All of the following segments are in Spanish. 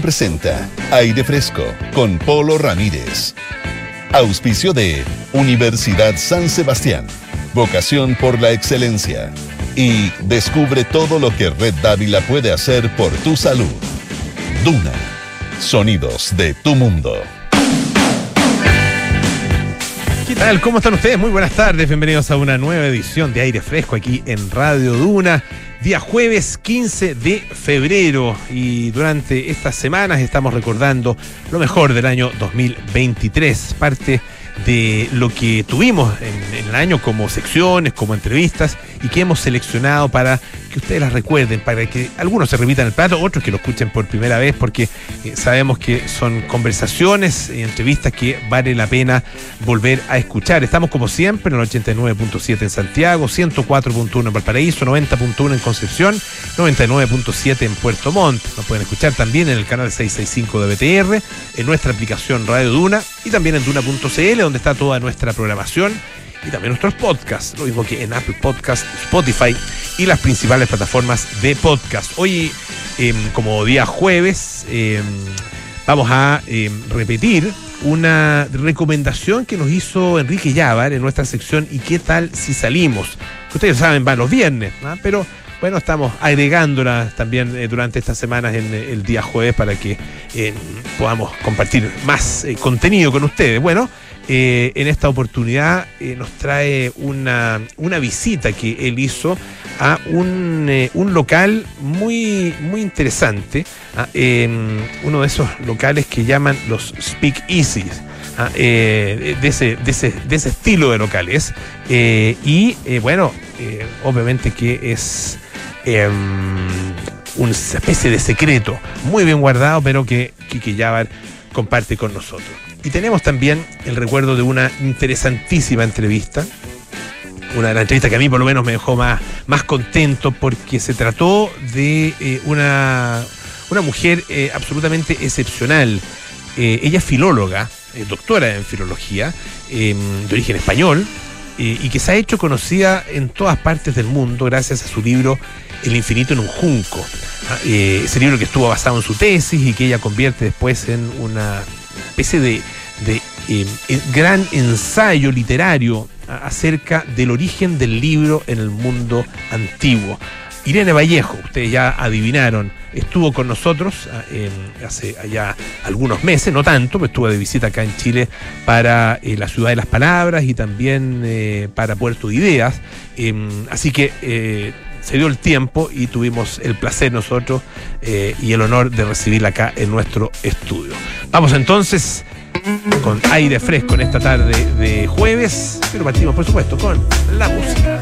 Presenta Aire Fresco con Polo Ramírez. Auspicio de Universidad San Sebastián. Vocación por la excelencia. Y descubre todo lo que Red Dávila puede hacer por tu salud. Duna. Sonidos de tu mundo. ¿Qué tal? ¿Cómo están ustedes? Muy buenas tardes. Bienvenidos a una nueva edición de Aire Fresco aquí en Radio Duna. Día jueves 15 de febrero y durante estas semanas estamos recordando lo mejor del año 2023, parte de lo que tuvimos en, el año como secciones, como entrevistas y que hemos seleccionado para ustedes las recuerden, para que algunos se repitan el plato, otros que lo escuchen por primera vez, porque eh, sabemos que son conversaciones y entrevistas que vale la pena volver a escuchar. Estamos como siempre en el 89.7 en Santiago, 104.1 en Valparaíso, 90.1 en Concepción, 99.7 en Puerto Montt. Nos pueden escuchar también en el canal 665 de BTR, en nuestra aplicación Radio Duna y también en duna.cl, donde está toda nuestra programación y también nuestros podcasts, lo mismo que en Apple Podcast, Spotify y las principales plataformas de podcast. Hoy, em, como día jueves, em, vamos a em, repetir una recomendación que nos hizo Enrique Llávar en nuestra sección ¿Y qué tal si salimos? Ustedes saben, va los viernes, pero bueno, estamos agregándola también eh, durante estas semanas en eh, el día jueves para que eh, podamos compartir más contenido con ustedes. Bueno, eh, en esta oportunidad eh, nos trae una, visita que él hizo a un, eh, local muy, muy interesante, ah, uno de esos locales que llaman los Speak Easy. Ah, de, ese, de, ese, de, ese, estilo de locales. y bueno, obviamente que es em, una especie de secreto muy bien guardado, pero que Kiki Yavar comparte con nosotros. Y tenemos también el recuerdo de una interesantísima entrevista, una de las entrevistas que a mí por lo menos me dejó más, más contento porque se trató de eh, una, una mujer eh, absolutamente excepcional. Eh, ella es filóloga, doctora en filología, em, de origen español, y que se ha hecho conocida en todas partes del mundo gracias a su libro El infinito en un junco. Ah, ese libro que estuvo basado en su tesis y que ella convierte después en una especie de, eh, gran ensayo literario acerca del origen del libro en el mundo antiguo. Irene Vallejo, ustedes ya adivinaron, estuvo con nosotros ah, hace ya algunos meses, no tanto, pero estuvo de visita acá en Chile para eh, la Ciudad de las Palabras y también eh, para Puerto de Ideas. Em, así que se dio el tiempo y tuvimos el placer nosotros y el honor de recibirla acá en nuestro estudio. Vamos entonces con aire fresco en esta tarde de jueves, pero partimos por supuesto con la música.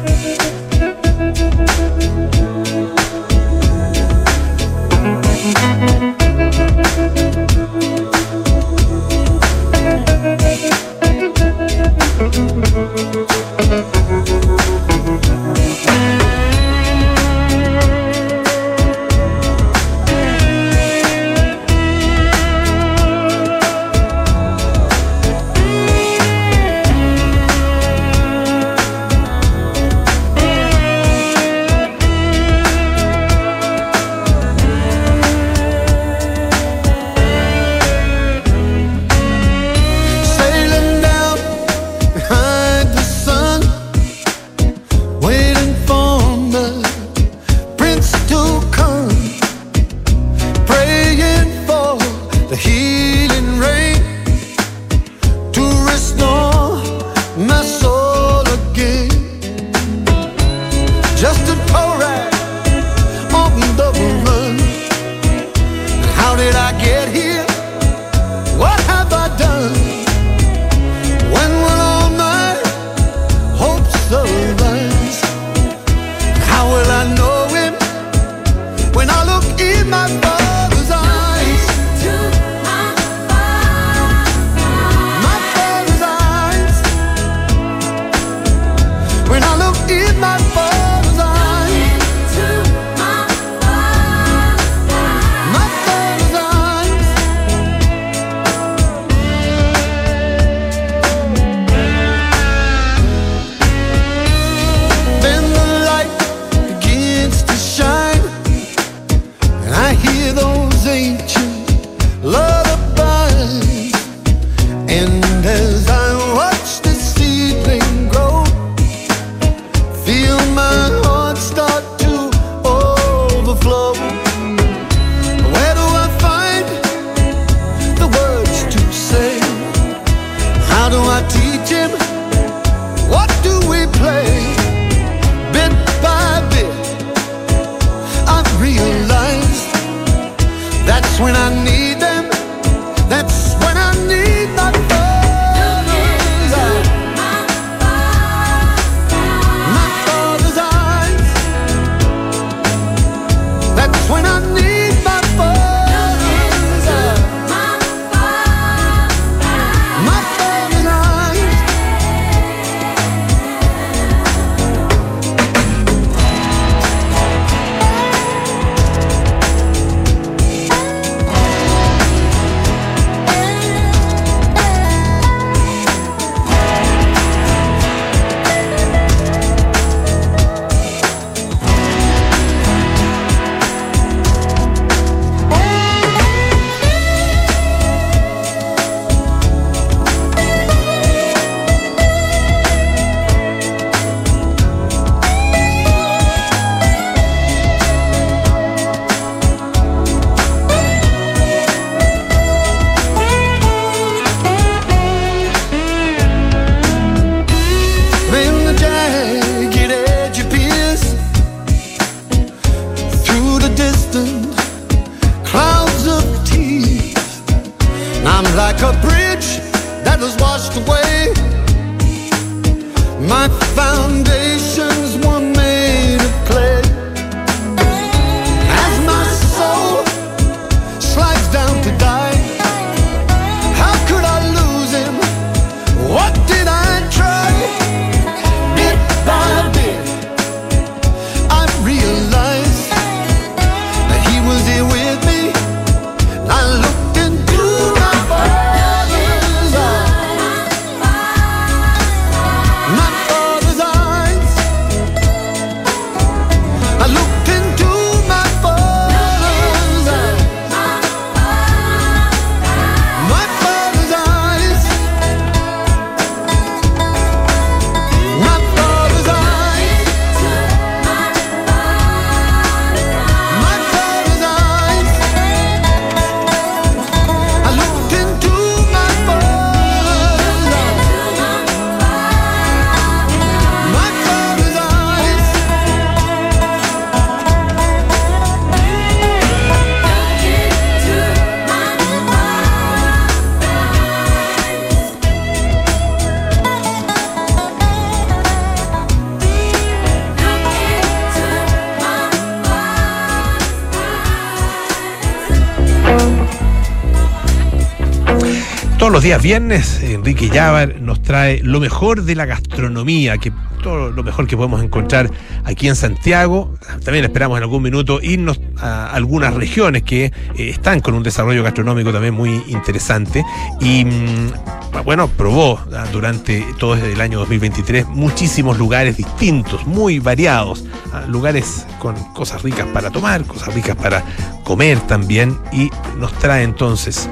Viernes, Enrique Llávar nos trae lo mejor de la gastronomía, que todo lo mejor que podemos encontrar aquí en Santiago. También esperamos en algún minuto irnos a algunas regiones que eh, están con un desarrollo gastronómico también muy interesante. Y mm, bueno, probó ah, durante todo el año 2023 muchísimos lugares distintos, muy variados. Ah, lugares con cosas ricas para tomar, cosas ricas para comer también. Y nos trae entonces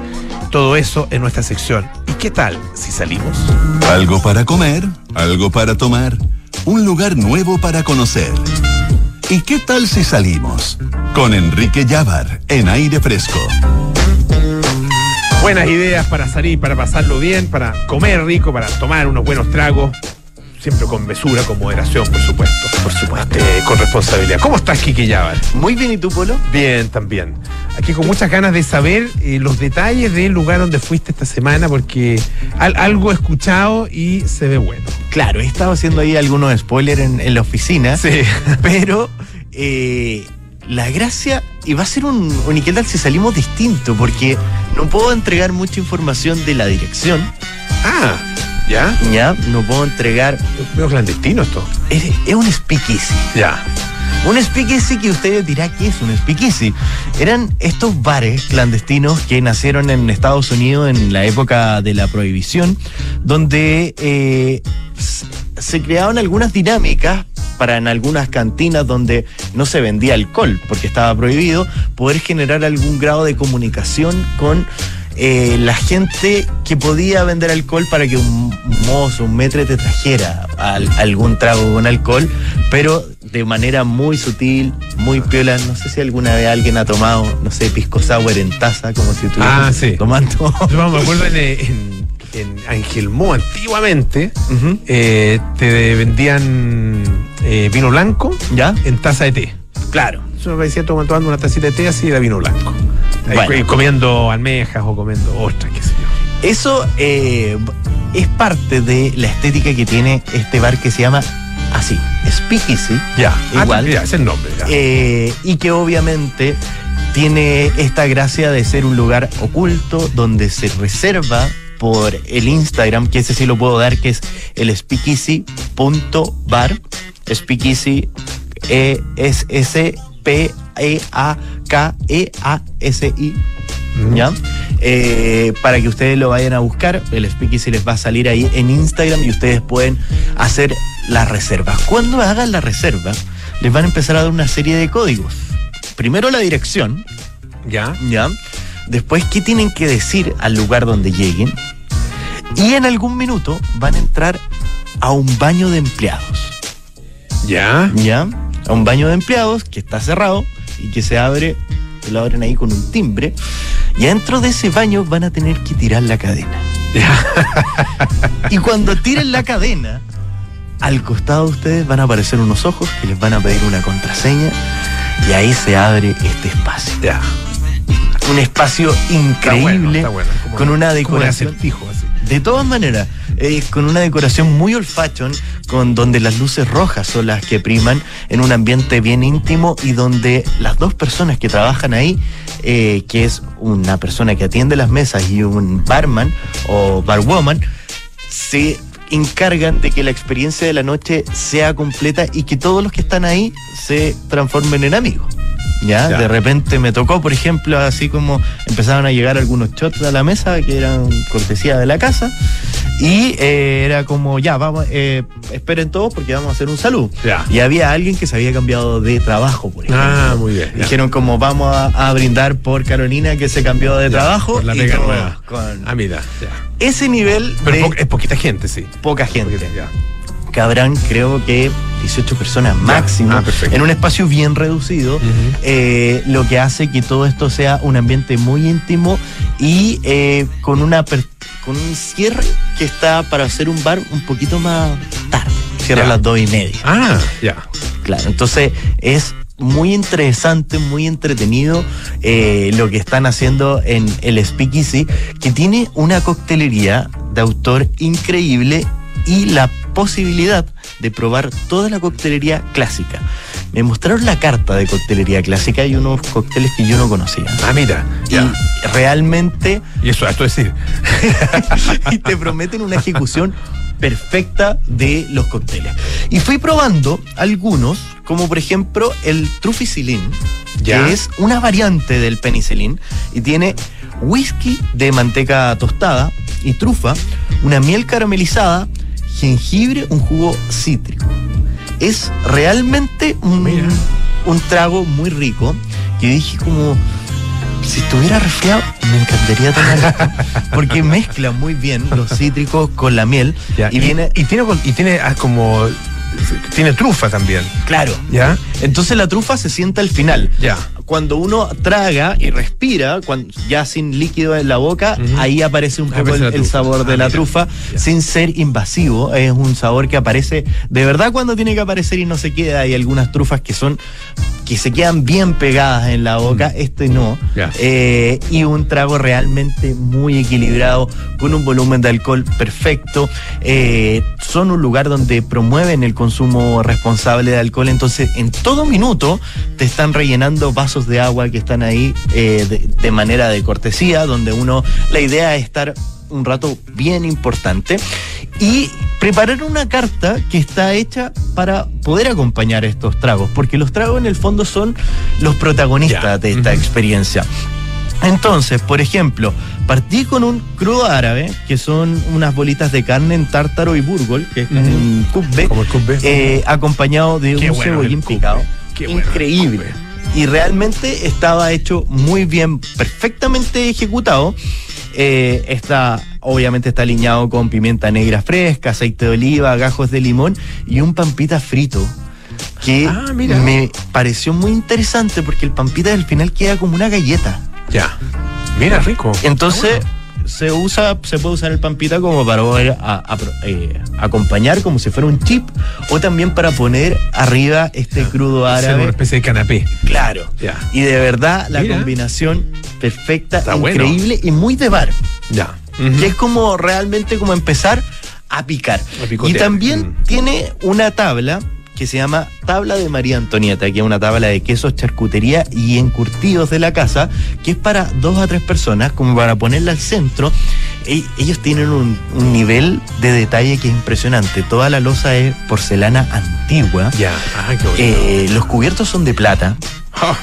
todo eso en nuestra sección. ¿Y qué tal si salimos? Algo para comer, algo para tomar, un lugar nuevo para conocer. ¿Y qué tal si salimos? Con Enrique Llávar en aire fresco. Buenas ideas para salir, para pasarlo bien, para comer rico, para tomar unos buenos tragos. Siempre con mesura, con moderación, por supuesto. Por supuesto. Eh, con responsabilidad. ¿Cómo estás, Kike Llávar? Muy bien, ¿y tú, Polo? Bien, también. Aquí con muchas ganas de saber eh, los detalles del lugar donde fuiste esta semana, porque al- algo he escuchado y se ve bueno. Claro, he estado haciendo ahí algunos spoilers en, en la oficina, Sí. pero eh, la gracia, y va a ser un, un ¿y qué tal si salimos distinto? Porque no puedo entregar mucha información de la dirección, Ah, ¿ya? ¿ya? No puedo entregar... Veo clandestino esto. Es, es un speakeasy. Ya. Un speakeasy que usted dirá que es un speakeasy. Eran estos bares clandestinos que nacieron en Estados Unidos en la época de la prohibición, donde eh, se creaban algunas dinámicas para en algunas cantinas donde no se vendía alcohol porque estaba prohibido, poder generar algún grado de comunicación con eh, la gente que podía vender alcohol para que un mozo, un metre te trajera al- algún trago con alcohol, pero de manera muy sutil, muy piola. No sé si alguna vez alguien ha tomado, no sé, pisco sour en taza, como si estuviera Ah, sí. tomando. Yo me acuerdo en, en, en Angelmó antiguamente, eh, te vendían eh, vino blanco ¿Ya? en taza de té. Claro. Eso me parecía tomando tomando una tacita de té así era vino blanco. Bueno. comiendo almejas o comiendo ostras, qué sé yo. Eso eh, es parte de la estética que tiene este bar que se llama así, Speakeasy. Ya, Igual. Ah, ya, es el nombre. ya. Eh, y que obviamente tiene esta gracia de ser un lugar oculto donde se reserva por el Instagram, que ese sí lo puedo dar, que es el speakeasy.bar. Speakeasy es S P E A K E A S I. ¿Ya? Eh, para que ustedes lo vayan a buscar, el Speakeasy les va a salir ahí en Instagram y ustedes pueden hacer las reservas. Cuando hagan la reserva, les van a empezar a dar una serie de códigos. Primero la dirección, Ya. ¿ya? Después qué tienen que decir al lugar donde lleguen. Y en algún minuto van a entrar a un baño de empleados, Ya. ¿ya? A un baño de empleados que está cerrado y que se abre, lo abren ahí con un timbre. Y dentro de ese baño van a tener que tirar la cadena. y cuando tiren la cadena, al costado de ustedes van a aparecer unos ojos que les van a pedir una contraseña. Y ahí se abre este espacio. Un espacio Está increíble, bueno, está bueno. Como- con una como decoración. acertijo, así. De todas maneras, eh, con una decoración muy old fashion, con donde las luces rojas son las que priman en un ambiente bien íntimo y donde las dos personas que trabajan ahí, eh, que es una persona que atiende las mesas y un barman o barwoman, se encargan de que la experiencia de la noche sea completa y que todos los que están ahí se transformen en amigos. ¿Ya? Ya. De repente me tocó, por ejemplo, así como empezaron a llegar algunos shots a la mesa que eran cortesía de la casa. Y eh, era como, ya, vamos, eh, esperen todos porque vamos a hacer un saludo. Ya. Y había alguien que se había cambiado de trabajo, por ejemplo. Ah, muy bien. ya. Dijeron como vamos a, a brindar por Carolina que se cambió de Ya, trabajo. por la y pega todo nueva. con Ah, mira. Ese nivel Pero de po- es poquita gente, sí. poca gente. Poquita, ya. Que habrán, creo que 18 personas máximo, Ah, en un espacio bien reducido, eh, lo que hace que todo esto sea un ambiente muy íntimo y eh, con, una con un cierre que está para hacer un bar un poquito más tarde. Cierra a las dos y media. Ah, ya. Claro, entonces es muy interesante, muy entretenido eh, lo que están haciendo en el Speakeasy, que tiene una coctelería de autor increíble y la posibilidad de probar toda la coctelería clásica. me mostraron la carta de coctelería clásica y unos cócteles que yo no conocía. Ah, mira. Y realmente Y eso, esto es decir. y te prometen una ejecución perfecta de los cócteles. Y fui probando algunos, como por ejemplo el Truficilin, que es una variante del penicilin y tiene whisky de manteca tostada y trufa, una miel caramelizada, jengibre, un jugo cítrico. Es realmente un, un trago muy rico que dije como si estuviera resfriado, me encantaría tomar esto. Porque mezcla muy bien los cítricos con la miel. Ya, Y viene, y tiene, y tiene ah, como. Tiene trufa también. claro. ¿Ya? Entonces la trufa se sienta al final. Ya. Cuando uno traga y respira, cuando, ya sin líquido en la boca, ahí aparece un poco el, sabor de Ah, la mira. trufa, Ya. sin ser invasivo. Es un sabor que aparece de verdad cuando tiene que aparecer y no se queda. Hay algunas trufas que son que se quedan bien pegadas en la boca, este no. Mm. Eh, y un trago realmente muy equilibrado, con un volumen de alcohol perfecto. Eh, son un lugar donde promueven el consumo responsable de alcohol, entonces en todo minuto te están rellenando vasos de agua que están ahí eh, de, de manera de cortesía, donde uno, la idea es estar un rato bien importante y preparar una carta que está hecha para poder acompañar estos tragos, porque los tragos en el fondo son los protagonistas de esta experiencia. Entonces, por ejemplo, partí con un crudo árabe, que son unas bolitas de carne en tártaro y burgol, que es como Ujú. un cubbe, eh, acompañado de Qué un bueno cebollín picado. Qué Increíble. Y realmente estaba hecho muy bien, perfectamente ejecutado. Eh, está, obviamente está alineado con pimienta negra fresca, aceite de oliva, gajos de limón y un pampita frito. Que Ah, me pareció muy interesante porque el pampita al final queda como una galleta. Ya. Mira, rico. Entonces, se usa, se puede usar el pampita como para poder a- a- eh, acompañar como si fuera un chip, o también para poner arriba este crudo bueno. Hacer árabe. Una especie de canapé. Claro. Y de verdad, la Mira. combinación perfecta, Está bueno. increíble y muy de bar. Ya. Que es como realmente como empezar a picar. A. Y también Mm. tiene una tabla que se llama Tabla de María Antonieta, que es una tabla de quesos, charcutería y encurtidos de la casa, que es para dos a tres personas, como para ponerla al centro. E- ellos tienen un, un nivel de detalle que es impresionante. Toda la losa es porcelana antigua. Ya. Ah, qué bonito. Eh, los cubiertos son de plata. Ah.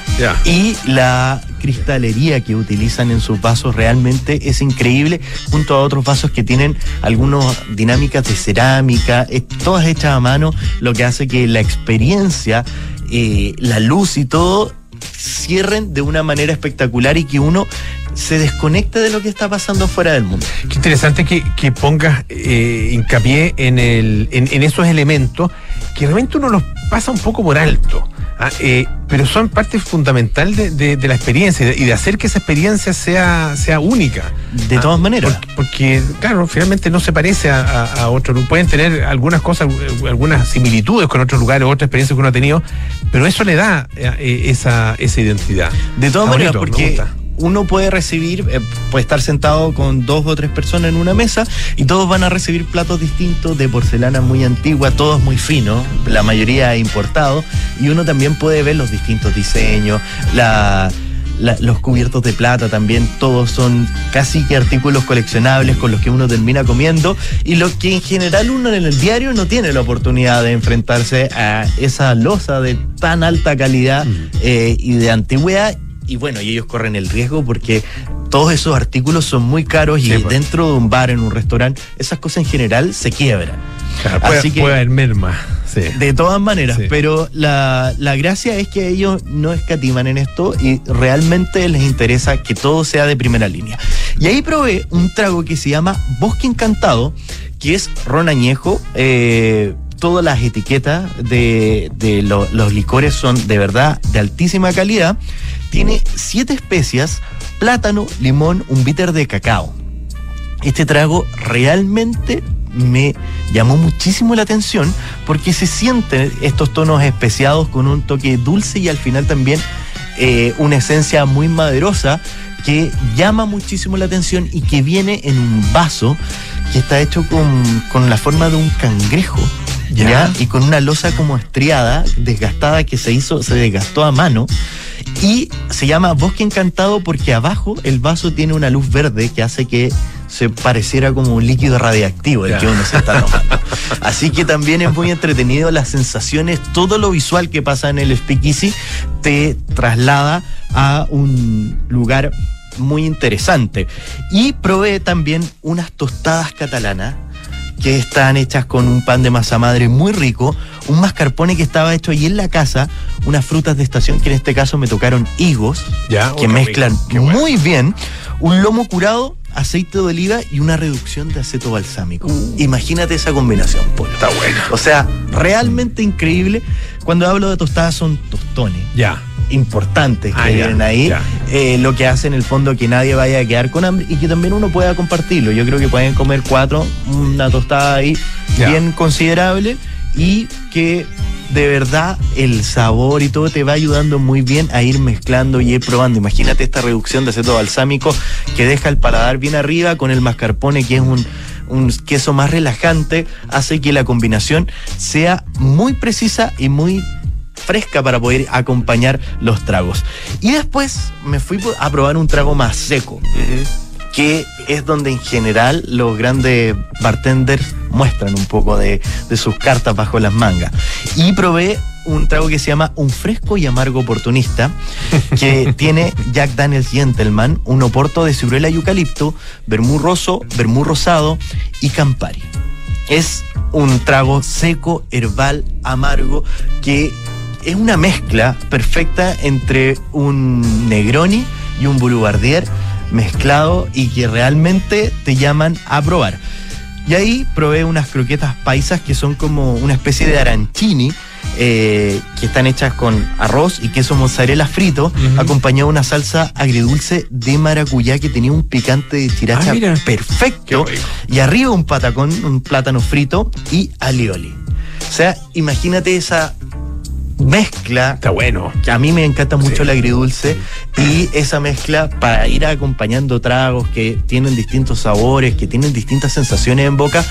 Y la cristalería que utilizan en sus vasos realmente es increíble, junto a otros vasos que tienen algunas dinámicas de cerámica, todas hechas a mano, lo que hace que la experiencia, eh, la luz y todo cierren de una manera espectacular y que uno se desconecte de lo que está pasando fuera del mundo. Qué interesante que, que pongas eh, hincapié en, el, en, en esos elementos que realmente uno los pasa un poco por alto. ¿Ah? Eh, pero son parte fundamental de, de- de la experiencia y de, y de hacer que esa experiencia sea, sea única. De Ah, todas maneras. Porque, porque, claro, finalmente no se parece a, a, a otro. Pueden tener algunas cosas, eh, algunas similitudes con otros lugares, otras experiencias que uno ha tenido, pero eso le da eh, esa, esa identidad. De todas maneras, me porque gusta. Uno puede recibir, eh, puede estar sentado con dos o tres personas en una mesa y todos van a recibir platos distintos de porcelana muy antigua, todos muy finos, la mayoría importados, y uno también puede ver los distintos diseños, la- la- los cubiertos de plata también, todos son casi que artículos coleccionables con los que uno termina comiendo y lo que en general uno en el diario no tiene la oportunidad de enfrentarse a esa losa de tan alta calidad eh, y de antigüedad y bueno, y ellos corren el riesgo porque todos esos artículos son muy caros y pues. dentro de un bar, en un restaurante, esas cosas en general se quiebran. Claro, puede, Así que- puede haber merma. Sí. De todas maneras, Sí. pero la, la gracia es que ellos no escatiman en esto y realmente les interesa que todo sea de primera línea. Y ahí probé un trago que se llama Bosque Encantado, que es ron añejo. eh, todas las etiquetas de, de lo- los licores son de verdad de altísima calidad. Tiene siete especias, plátano, limón, un bitter de cacao. Este trago realmente me llamó muchísimo la atención porque se sienten estos tonos especiados con un toque dulce y al final también eh, una esencia muy maderosa que llama muchísimo la atención y que viene en un vaso que está hecho con la forma de un cangrejo ¿ya? Y con una losa como estriada, desgastada, que se hizo, se desgastó a mano. Y se llama Bosque Encantado porque abajo el vaso tiene una luz verde que hace que se pareciera como un líquido radiactivo el que uno se está tomando. Así que también es muy entretenido las sensaciones, todo lo visual que pasa en el Speakeasy te traslada a un lugar muy interesante. Y probé también unas tostadas catalanas que están hechas con un pan de masa madre muy rico, un mascarpone que estaba hecho ahí en la casa, unas frutas de estación que en este caso me tocaron higos, Ya, que mezclan bueno. muy bien, un lomo curado, aceite de oliva y una reducción de aceto balsámico. Imagínate esa combinación, Polo. Uh. Está bueno. O sea, realmente increíble. Cuando hablo de tostadas son tostones Ya. Importantes que Ah, ya, vienen ahí, ya. eh, lo que hace en el fondo que nadie vaya a quedar con hambre y que también uno pueda compartirlo. Yo creo que pueden comer cuatro, una tostada ahí Ya. bien considerable y que de verdad el sabor y todo te va ayudando muy bien a ir mezclando y ir probando. Imagínate esta reducción de aceto balsámico que deja el paladar bien arriba con el mascarpone que es un, un queso más relajante, hace que la combinación sea muy precisa y muy fresca para poder acompañar los tragos. Y después me fui a probar un trago más seco, que es donde en general los grandes bartenders muestran un poco de, de sus cartas bajo las mangas. Y probé un trago que se llama Un fresco y amargo oportunista, que tiene Jack Daniels Gentleman, un oporto de ciruela y eucalipto, vermú roso, vermú rosado y campari. Es un trago seco, herbal, amargo, que es una mezcla perfecta entre un Negroni y un Boulevardier mezclado y que realmente te llaman a probar. Y ahí probé unas croquetas paisas que son como una especie de arancini, eh, que están hechas con arroz y queso mozzarella frito, acompañado de una salsa agridulce de maracuyá que tenía un picante de chiracha Ah, perfecto. Y arriba un patacón, un plátano frito y alioli. O sea, imagínate esa mezcla Está bueno. que a mí me encanta mucho Sí. el agridulce y esa mezcla para ir acompañando tragos que tienen distintos sabores, que tienen distintas sensaciones en boca,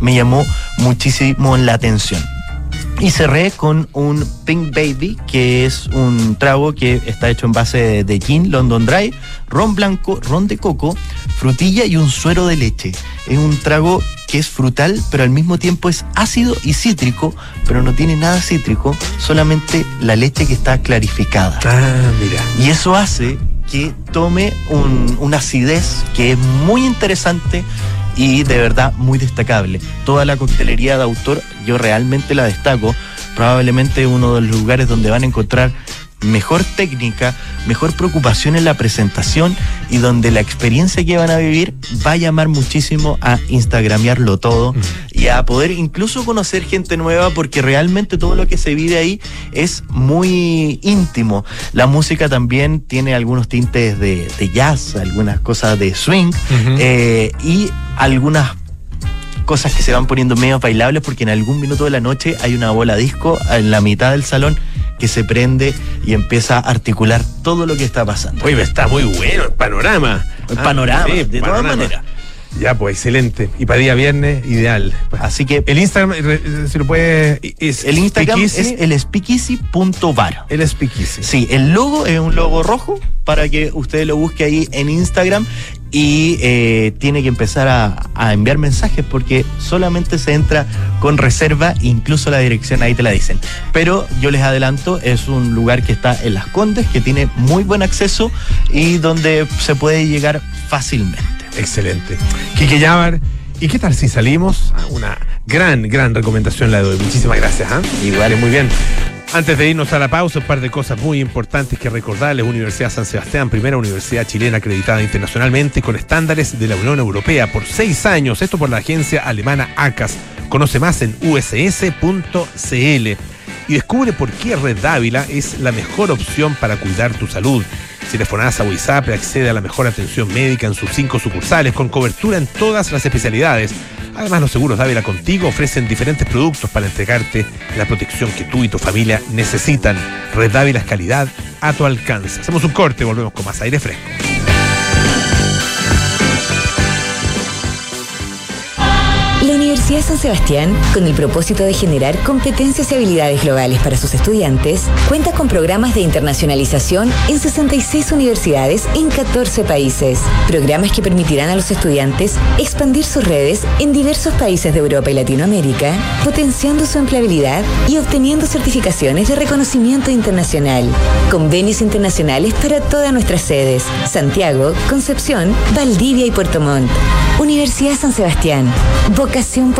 me llamó muchísimo la atención. Y cerré con un Pink Baby, que es un trago que está hecho en base de, gin, London Dry, ron blanco, ron de coco, frutilla y un suero de leche. Es un trago que es frutal, pero al mismo tiempo es ácido y cítrico, pero no tiene nada cítrico, solamente la leche que está clarificada. Ah, mira. Y eso hace que tome un- una acidez que es muy interesante y de verdad muy destacable. Toda la coctelería de autor yo realmente la destaco. Probablemente uno de los lugares donde van a encontrar mejor técnica, mejor preocupación en la presentación y donde la experiencia que van a vivir va a llamar muchísimo a instagramearlo todo y a poder incluso conocer gente nueva porque realmente todo lo que se vive ahí es muy íntimo. La música también tiene algunos tintes de, de jazz, algunas cosas de swing eh, y algunas cosas que se van poniendo medio bailables porque en algún minuto de la noche hay una bola disco en la mitad del salón que se prende y empieza a articular todo lo que está pasando. Oye, está muy bueno el panorama. El Ah, panorama, sí, de todas maneras. Ya, pues excelente. Y para día viernes, ideal. Así que El Instagram, re- si lo puede. Es el Instagram Speakeasy. es el speakeasy.bar. El Speakeasy. Sí, el logo es un logo rojo para que usted lo busque ahí en Instagram y eh, tiene que empezar a, a enviar mensajes porque solamente se entra con reserva, incluso la dirección ahí te la dicen. Pero yo les adelanto, es un lugar que está en Las Condes, que tiene muy buen acceso y donde se puede llegar fácilmente. Excelente. Quique Llamar. ¿Y qué tal si salimos? Ah, Una gran, gran recomendación la de hoy. Muchísimas gracias. ¿ah? Igual. Muy bien. Antes de irnos a la pausa, un par de cosas muy importantes que recordarles. Universidad San Sebastián, primera universidad chilena acreditada internacionalmente con estándares de la Unión Europea por seis años. Esto por la agencia alemana ACAS. Conoce más en uss.cl y descubre por qué Red Dávila es la mejor opción para cuidar tu salud. Si FONASA o ISAPRE, accede a la mejor atención médica en sus cinco sucursales con cobertura en todas las especialidades. Además, los seguros Dávila Contigo ofrecen diferentes productos para entregarte la protección que tú y tu familia necesitan. Red Dávila es calidad a tu alcance. Hacemos un corte y volvemos con más aire fresco. Universidad San Sebastián, con el propósito de generar competencias y habilidades globales para sus estudiantes, cuenta con programas de internacionalización en 66 universidades en 14 países. Programas que permitirán a los estudiantes expandir sus redes en diversos países de Europa y Latinoamérica, potenciando su empleabilidad y obteniendo certificaciones de reconocimiento internacional. Convenios internacionales para todas nuestras sedes: Santiago, Concepción, Valdivia y Puerto Montt. Universidad San Sebastián. Vocación por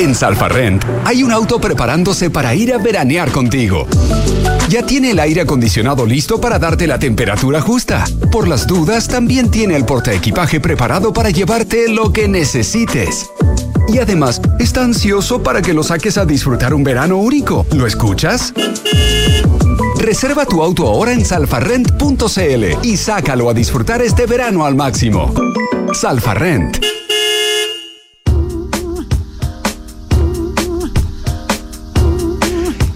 En Salfarrent hay un auto preparándose para ir a veranear contigo. Ya tiene el aire acondicionado listo para darte la temperatura justa. Por las dudas, también tiene el portaequipaje preparado para llevarte lo que necesites. Y además, está ansioso para que lo saques a disfrutar un verano único. ¿Lo escuchas? Reserva tu auto ahora en salfarrent.cl y sácalo a disfrutar este verano al máximo. Salfarrent.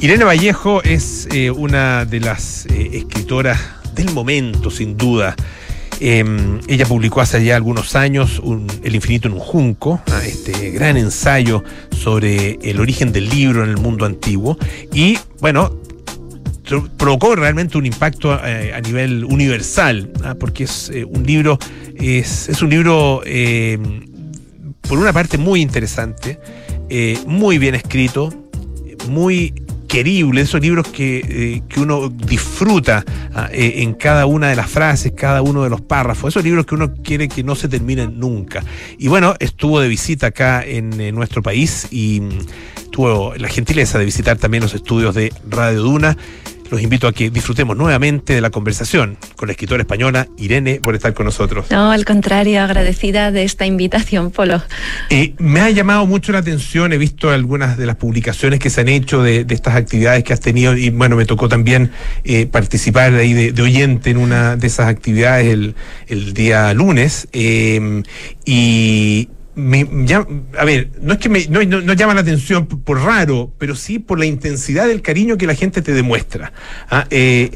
Irene Vallejo es eh, una de las eh, escritoras del momento, sin duda. Em, ella publicó hace ya algunos años El infinito en un junco, este gran ensayo sobre el origen del libro en el mundo antiguo. Y bueno, provocó realmente un impacto eh, a nivel universal, porque es un libro, es, es un libro em, por una parte muy interesante, muy bien escrito, muy esos libros que, eh, que uno disfruta ah, eh, en cada una de las frases, cada uno de los párrafos, esos libros que uno quiere que no se terminen nunca. Y bueno, estuvo de visita acá en, en nuestro país y mm, tuvo la gentileza de visitar también los estudios de Radio Duna los invito a que disfrutemos nuevamente de la conversación con la escritora española Irene por estar con nosotros. No, al contrario, agradecida de esta invitación, Polo. Eh, me ha llamado mucho la atención, he visto algunas de las publicaciones que se han hecho de, estas actividades que has tenido y bueno, me tocó también eh, participar de ahí de, oyente en una de esas actividades el, día lunes. Eh, y, a ver, no es que me, no, llama la atención por, raro, pero sí por la intensidad del cariño que la gente te demuestra. ¿ah? Eh,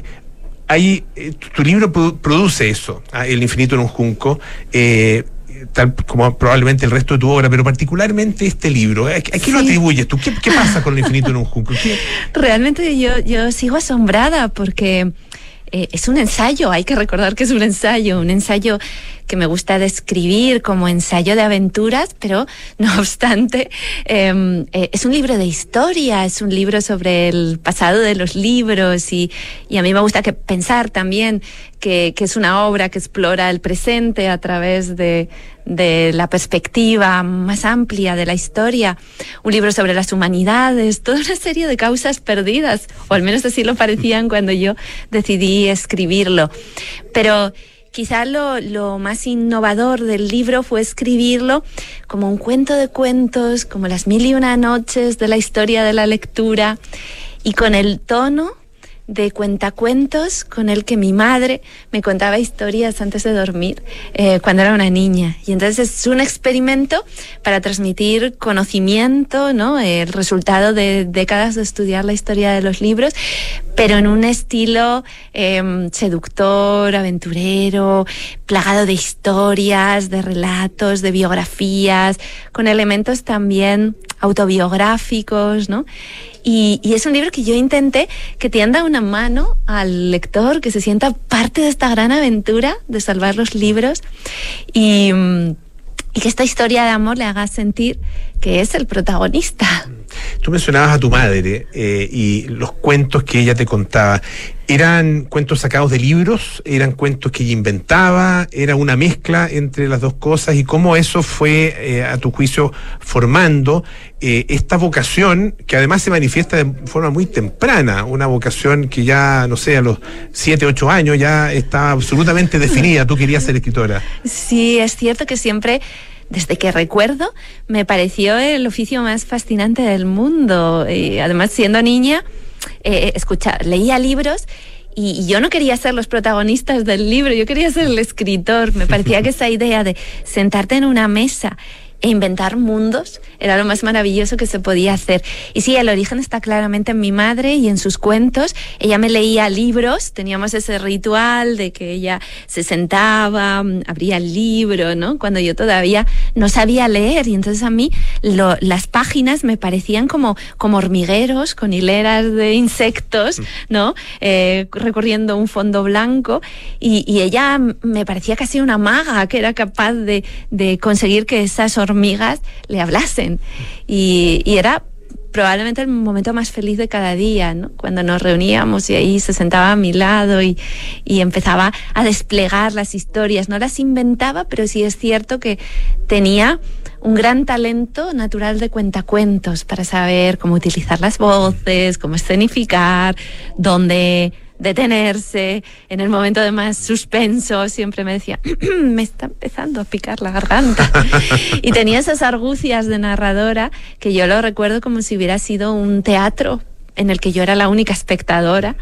ahí, eh, tu, libro produce eso, ¿ah? El infinito en un junco. Eh, tal como probablemente el resto de tu obra, pero particularmente este libro. ¿A, qué lo atribuyes tú? ¿Qué, pasa con el infinito en un junco? Realmente yo, yo sigo asombrada porque es un ensayo, hay que recordar que es un ensayo, un ensayo que me gusta describir como ensayo de aventuras, pero no obstante, em, eh, es un libro de historia, es un libro sobre el pasado de los libros y, y a mí me gusta que pensar también que, que, es una obra que explora el presente a través de, de la perspectiva más amplia de la historia, un libro sobre las humanidades, toda una serie de causas perdidas, o al menos así lo parecían cuando yo decidí escribirlo. Pero quizá lo, más innovador del libro fue escribirlo como un cuento de cuentos, como las mil y una noches de la historia de la lectura, y con el tono de cuentacuentos con el que mi madre me contaba historias antes de dormir eh, cuando era una niña. Y entonces es un experimento para transmitir conocimiento, ¿no? El resultado de décadas de estudiar la historia de los libros, pero en un estilo em, seductor, aventurero, plagado de historias, de relatos, de biografías, con elementos también autobiográficos, ¿no? Y, es un libro que yo intenté que tienda una mano al lector, que se sienta parte de esta gran aventura de salvar los libros y, y que esta historia de amor le haga sentir que es el protagonista. Tú mencionabas a tu madre eh, y los cuentos que ella te contaba. ¿Eran cuentos sacados de libros? ¿Eran cuentos que ella inventaba? ¿Era una mezcla entre las dos cosas? ¿Y cómo eso fue, eh, a tu juicio, formando eh, esta vocación que además se manifiesta de forma muy temprana? Una vocación que ya, no sé, a los 7, 8 años ya estaba absolutamente definida. Tú querías ser escritora. Sí, es cierto que siempre desde que recuerdo, me pareció el oficio más fascinante del mundo. Y además, siendo niña, eh, escucha, leía libros y, yo no quería ser los protagonistas del libro, yo quería ser el escritor. Me parecía que esa idea de sentarte en una mesa e inventar mundos era lo más maravilloso que se podía hacer. Y sí, el origen está claramente en mi madre y en sus cuentos. Ella me leía libros, teníamos ese ritual de que ella se sentaba, abría el libro, ¿no? Cuando yo todavía no sabía leer y entonces a mí las páginas me parecían como, como hormigueros con hileras de insectos, ¿no? Eh, recorriendo un fondo blanco y, y, ella me parecía casi una maga que era capaz de, de conseguir que esas hormigas le hablasen. Y, era probablemente el momento más feliz de cada día, ¿no? Cuando nos reuníamos y ahí se sentaba a mi lado y, y, empezaba a desplegar las historias. No las inventaba, pero sí es cierto que tenía un gran talento natural de cuentacuentos para saber cómo utilizar las voces, cómo escenificar, dónde detenerse en el momento de más suspenso, siempre me decía, me está empezando a picar la garganta. y tenía esas argucias de narradora que yo lo recuerdo como si hubiera sido un teatro en el que yo era la única espectadora.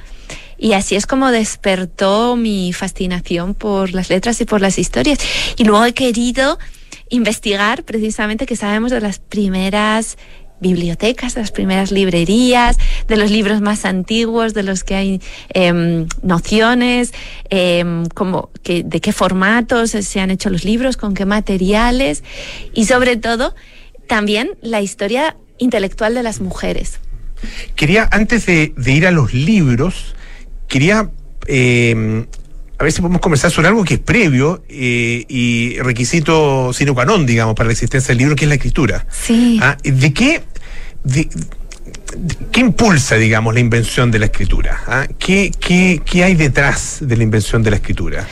Y así es como despertó mi fascinación por las letras y por las historias. Y luego he querido investigar precisamente que sabemos de las primeras bibliotecas, de las primeras librerías, de los libros más antiguos, de los que hay em, nociones, em, como que, de qué formatos se han hecho los libros, con qué materiales y sobre todo también la historia intelectual de las mujeres. Quería, antes de, ir a los libros, quería em, a ver si podemos conversar sobre algo que es previo eh, y requisito sino qua non, digamos, para la existencia del libro, que es la escritura. Sí. Ah, ¿De qué? ¿Qué impulsa, digamos, la invención de la escritura? Ah? ¿Qué, qué, hay detrás de la invención de la escritura?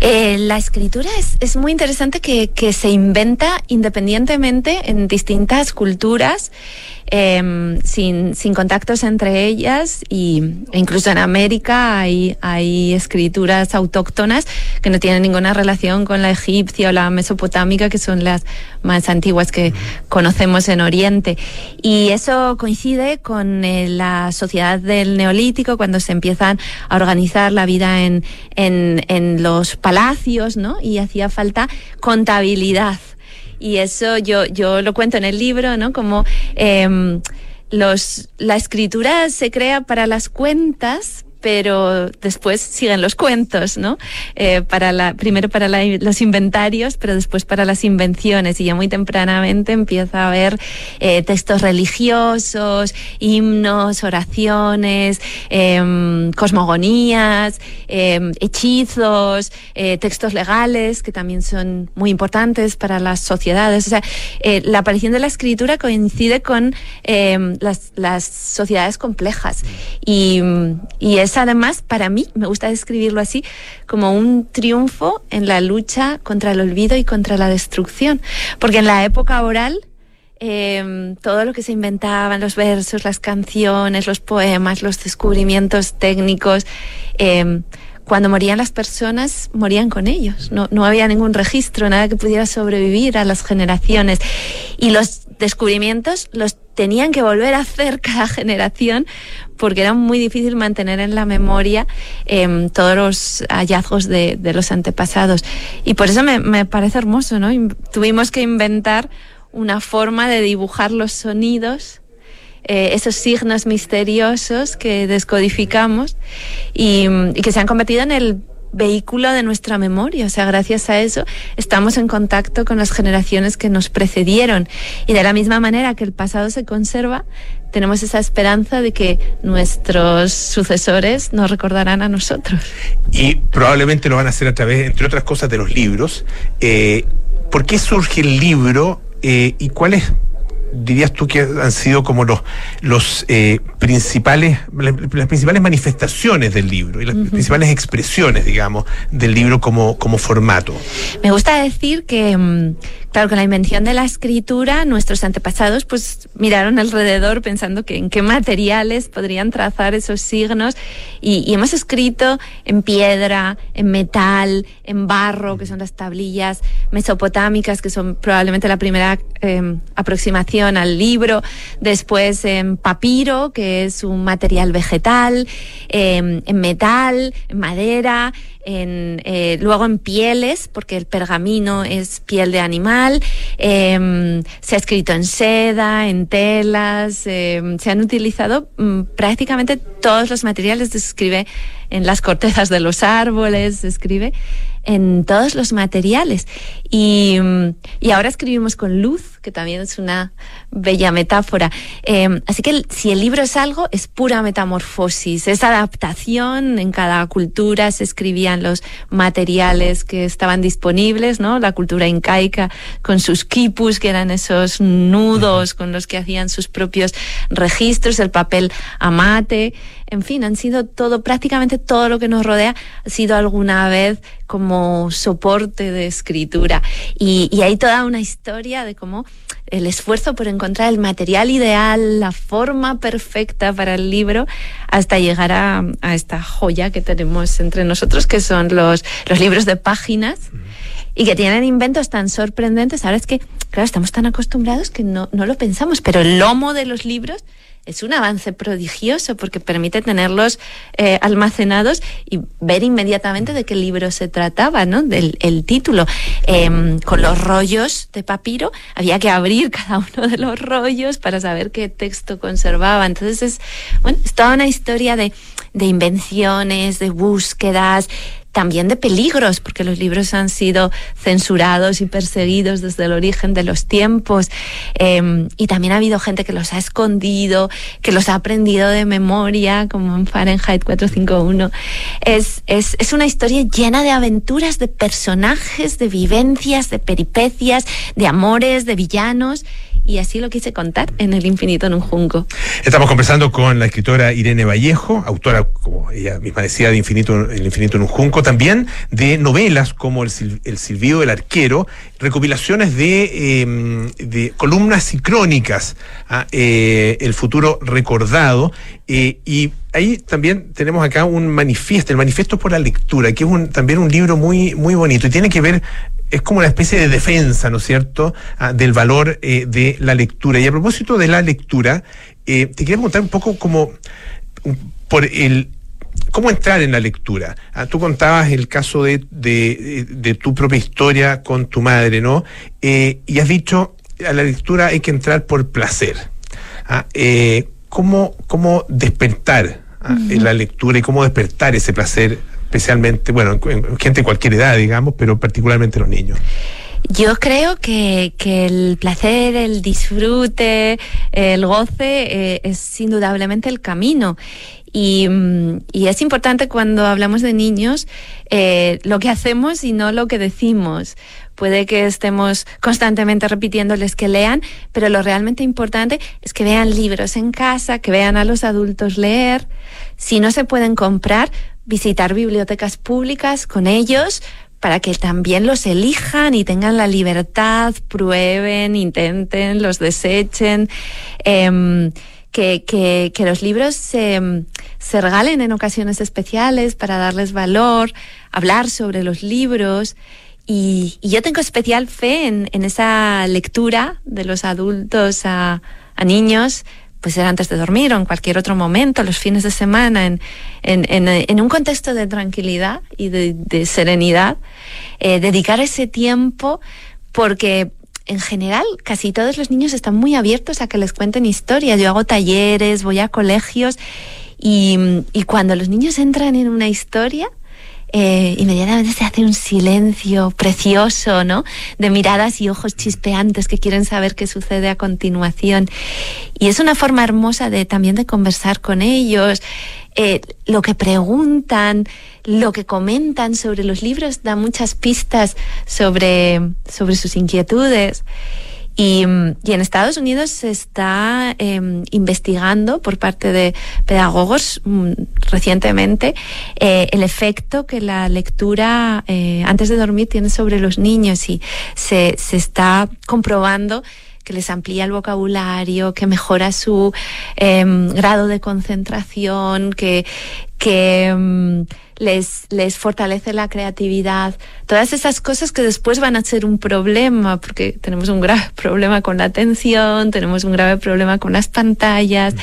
Eh, la escritura es, es muy interesante que, que, se inventa independientemente en distintas culturas eh, sin, sin, contactos entre ellas y e incluso en América hay, hay escrituras autóctonas que no tienen ninguna relación con la egipcia o la mesopotámica, que son las más antiguas que conocemos en Oriente. Y eso coincide con eh, la sociedad del Neolítico, cuando se empiezan a organizar la vida en, en, en los palacios, ¿no? Y hacía falta contabilidad y eso yo, yo lo cuento en el libro, ¿no? Como eh, los, la escritura se crea para las cuentas, pero después siguen los cuentos, ¿no? Eh, para la, primero para los inventarios, pero después para las invenciones. Y ya muy tempranamente empieza a haber eh, textos religiosos, himnos, oraciones, em, cosmogonías, em, hechizos, eh, textos legales, que también son muy importantes para las sociedades. O sea, la aparición de la escritura coincide con em, las, las, sociedades complejas. Y, y es además, para mí, me gusta describirlo así, como un triunfo en la lucha contra el olvido y contra la destrucción. Porque en la época oral, em, todo lo que se inventaban, los versos, las canciones, los poemas, los descubrimientos técnicos, em, cuando morían las personas, morían con ellos. No, no había ningún registro, nada que pudiera sobrevivir a las generaciones. Y los descubrimientos los tenían que volver a hacer cada generación porque era muy difícil mantener en la memoria em, todos los hallazgos de, los antepasados. Y por eso me, parece hermoso, ¿no? Tuvimos que inventar una forma de dibujar los sonidos, eh, esos signos misteriosos que descodificamos y que se han convertido en el vehículo de nuestra memoria. O sea, gracias a eso estamos en contacto con las generaciones que nos precedieron. Y de la misma manera que el pasado se conserva, tenemos esa esperanza de que nuestros sucesores nos recordarán a nosotros. Y probablemente lo van a hacer a través, entre otras cosas, de los libros. Eh, ¿Por qué surge el libro eh, y cuál es dirías tú que han sido como los, los eh, principales, las principales manifestaciones del libro y las principales expresiones, digamos, del libro como, como formato? Me gusta decir que, mm, claro, con la invención de la escritura, nuestros antepasados pues miraron alrededor pensando que en qué materiales podrían trazar esos signos. Y, y hemos escrito en piedra, en metal, en barro, que son las tablillas mesopotámicas, que son probablemente la primera eh, aproximación al libro, después en papiro, que es un material vegetal, eh, en metal, en madera, en, eh, luego en pieles, porque el pergamino es piel de animal, eh, se ha escrito en seda, en telas, eh, se han utilizado mm, prácticamente todos los materiales, se escribe en las cortezas de los árboles, se escribe en todos los materiales. Y, mm, y, ahora escribimos con luz, que también es una bella metáfora. Eh, así que si el libro es algo, es pura metamorfosis, es adaptación. En cada cultura se escribían los materiales que estaban disponibles, ¿no? La cultura incaica con sus quipus, que eran esos nudos con los que hacían sus propios registros, el papel amate. En fin, han sido todo, prácticamente todo lo que nos rodea ha sido alguna vez como soporte de escritura. Y, y hay toda una historia de cómo el esfuerzo por encontrar el material ideal, la forma perfecta para el libro, hasta llegar a, esta joya que tenemos entre nosotros, que son los, los libros de páginas. Y que tienen inventos tan sorprendentes. Ahora es que, claro, estamos tan acostumbrados que no, no lo pensamos, pero el lomo de los libros es un avance prodigioso porque permite tenerlos eh, almacenados y ver inmediatamente de qué libro se trataba, ¿no? Del el título. Eh, con los rollos de papiro había que abrir cada uno de los rollos para saber qué texto conservaba. Entonces es, bueno, es toda una historia de, de invenciones, de búsquedas, también de peligros, porque los libros han sido censurados y perseguidos desde el origen de los tiempos. Eh, y también ha habido gente que los ha escondido, que los ha aprendido de memoria, como en Fahrenheit 451. Es, es, es una historia llena de aventuras, de personajes, de vivencias, de peripecias, de amores, de villanos y así lo quise contar en El infinito en un junco. Estamos conversando con la escritora Irene Vallejo, autora, como ella misma decía, de Infinito, El infinito en un junco, también de novelas como El, el silbido del arquero, recopilaciones de, de columnas y crónicas, ¿ah? eh, El futuro recordado, eh, y ahí también tenemos acá un manifiesto, el manifiesto por la lectura, que es un, también un libro muy, muy bonito y tiene que ver es como una especie de defensa, ¿no es cierto?, ah, del valor eh, de la lectura. Y a propósito de la lectura, eh, te quería preguntar un poco como por el cómo entrar en la lectura. Ah, tú contabas el caso de, de, tu propia historia con tu madre, ¿no? Y has dicho, a la lectura hay que entrar por placer. Ah, ¿cómo, ¿Cómo despertar uh -huh. en la lectura y cómo despertar ese placer especialmente, bueno, en gente de cualquier edad, digamos, pero particularmente los niños. Yo creo que, que, el placer, el disfrute, el goce eh, es indudablemente el camino. Y, y, es importante cuando hablamos de niños eh, lo que hacemos y no lo que decimos. Puede que estemos constantemente repitiéndoles que lean, pero lo realmente importante es que vean libros en casa, que vean a los adultos leer. Si no se pueden comprar, visitar bibliotecas públicas con ellos para que también los elijan y tengan la libertad, prueben, intenten, los desechen. Eh, que, que, que, los libros se, se, regalen en ocasiones especiales para darles valor, hablar sobre los libros. Y, y yo tengo especial fe en, en, esa lectura de los adultos a, a niños pues ser antes de dormir o en cualquier otro momento, los fines de semana, en, en, en, en un contexto de tranquilidad y de, de serenidad, eh, dedicar ese tiempo porque en general casi todos los niños están muy abiertos a que les cuenten historias. Yo hago talleres, voy a colegios y, y cuando los niños entran en una historia, eh, inmediatamente se hace un silencio precioso, ¿no? De miradas y ojos chispeantes que quieren saber qué sucede a continuación. Y es una forma hermosa de también de conversar con ellos. Eh, lo que preguntan, lo que comentan sobre los libros da muchas pistas sobre, sobre sus inquietudes. Y, en Estados Unidos se está em, investigando por parte de pedagogos mm, recientemente eh, el efecto que la lectura eh, antes de dormir tiene sobre los niños y se, se está comprobando que les amplía el vocabulario, que mejora su em, grado de concentración, que, que em, les, les fortalece la creatividad. Todas esas cosas que después van a ser un problema, porque tenemos un grave problema con la atención, tenemos un grave problema con las pantallas,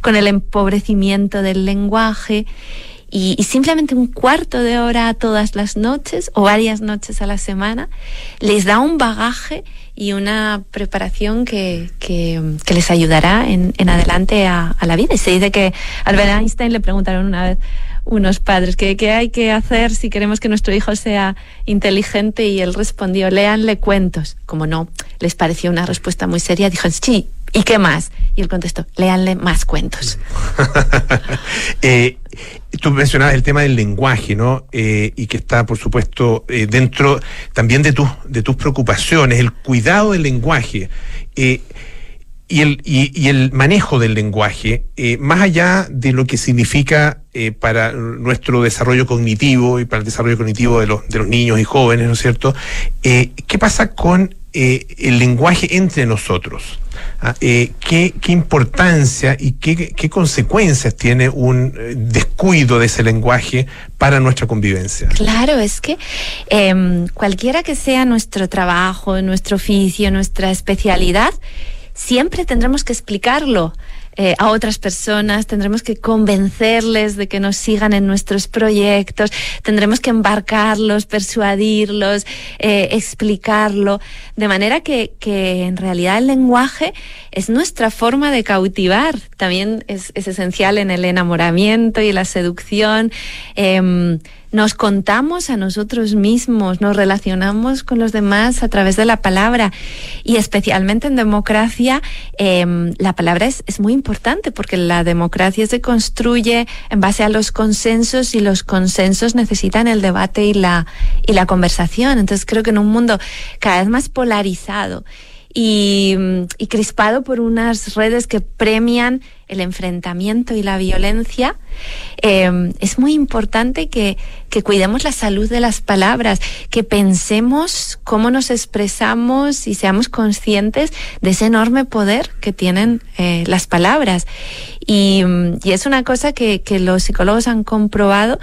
con el empobrecimiento del lenguaje. Y, y, simplemente un cuarto de hora todas las noches o varias noches a la semana les da un bagaje y una preparación que, que, que les ayudará en, en adelante a, la vida. Se dice que Albert Einstein le preguntaron una vez unos padres qué, qué hay que hacer si queremos que nuestro hijo sea inteligente y él respondió, léanle cuentos. Como no, les pareció una respuesta muy seria, dijo, sí, ¿y qué más? Y él contestó, léanle más cuentos. eh, tú mencionabas el tema del lenguaje, ¿no? Eh, y que está, por supuesto, eh, dentro también de, tus de tus preocupaciones, el cuidado del lenguaje. Y el, y, el manejo del lenguaje, más allá de lo que significa para nuestro desarrollo cognitivo y para el desarrollo cognitivo de los, de los niños y jóvenes, ¿no es cierto? ¿Qué pasa con el lenguaje entre nosotros? Ah, ¿qué, ¿qué, importancia y qué, qué, consecuencias tiene un descuido de ese lenguaje para nuestra convivencia? Claro, es que em, cualquiera que sea nuestro trabajo, nuestro oficio, nuestra especialidad, siempre tendremos que explicarlo. Eh, a otras personas, tendremos que convencerles de que nos sigan en nuestros proyectos, tendremos que embarcarlos, persuadirlos, eh, explicarlo, de manera que, que, en realidad el lenguaje es nuestra forma de cautivar, también es, es esencial en el enamoramiento y la seducción. Eh, nos contamos a nosotros mismos, nos relacionamos con los demás a través de la palabra y especialmente en democracia eh, la palabra es, es, muy importante porque la democracia se construye en base a los consensos y los consensos necesitan el debate y la, y la conversación. Entonces creo que en un mundo cada vez más polarizado y, y crispado por unas redes que premian el enfrentamiento y la violencia, eh, es muy importante que, que, cuidemos la salud de las palabras, que pensemos cómo nos expresamos y seamos conscientes de ese enorme poder que tienen eh, las palabras. Y, y, es una cosa que, que los psicólogos han comprobado,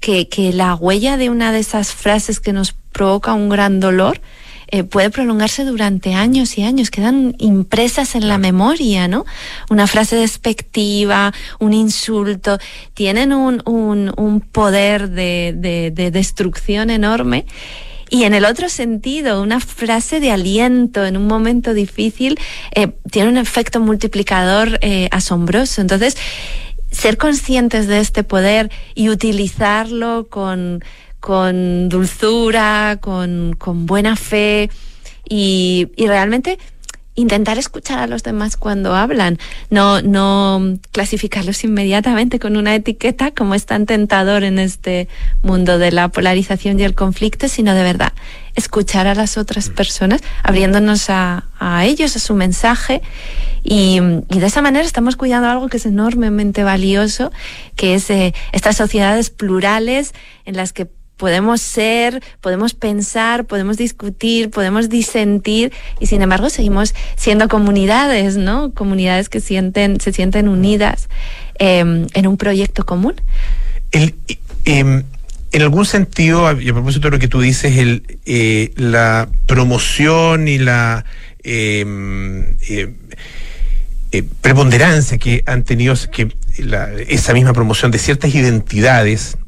que, que la huella de una de esas frases que nos provoca un gran dolor, eh, puede prolongarse durante años y años, quedan impresas en la memoria, ¿no? Una frase despectiva, un insulto, tienen un, un, un poder de, de, de destrucción enorme. Y en el otro sentido, una frase de aliento en un momento difícil eh, tiene un efecto multiplicador eh, asombroso. Entonces, ser conscientes de este poder y utilizarlo con, con dulzura, con, con buena fe y, y, realmente intentar escuchar a los demás cuando hablan, no, no clasificarlos inmediatamente con una etiqueta como es tan tentador en este mundo de la polarización y el conflicto, sino de verdad escuchar a las otras personas, abriéndonos a, a ellos, a su mensaje. Y, y, de esa manera estamos cuidando algo que es enormemente valioso, que es eh, estas sociedades plurales en las que podemos ser, podemos pensar, podemos discutir, podemos disentir y sin embargo seguimos siendo comunidades, ¿no? Comunidades que sienten, se sienten unidas eh, en un proyecto común. Eh, en algún sentido, y a propósito de lo que tú dices, el, eh, la promoción y la em, eh, preponderancia que han tenido que la, esa misma promoción de ciertas identidades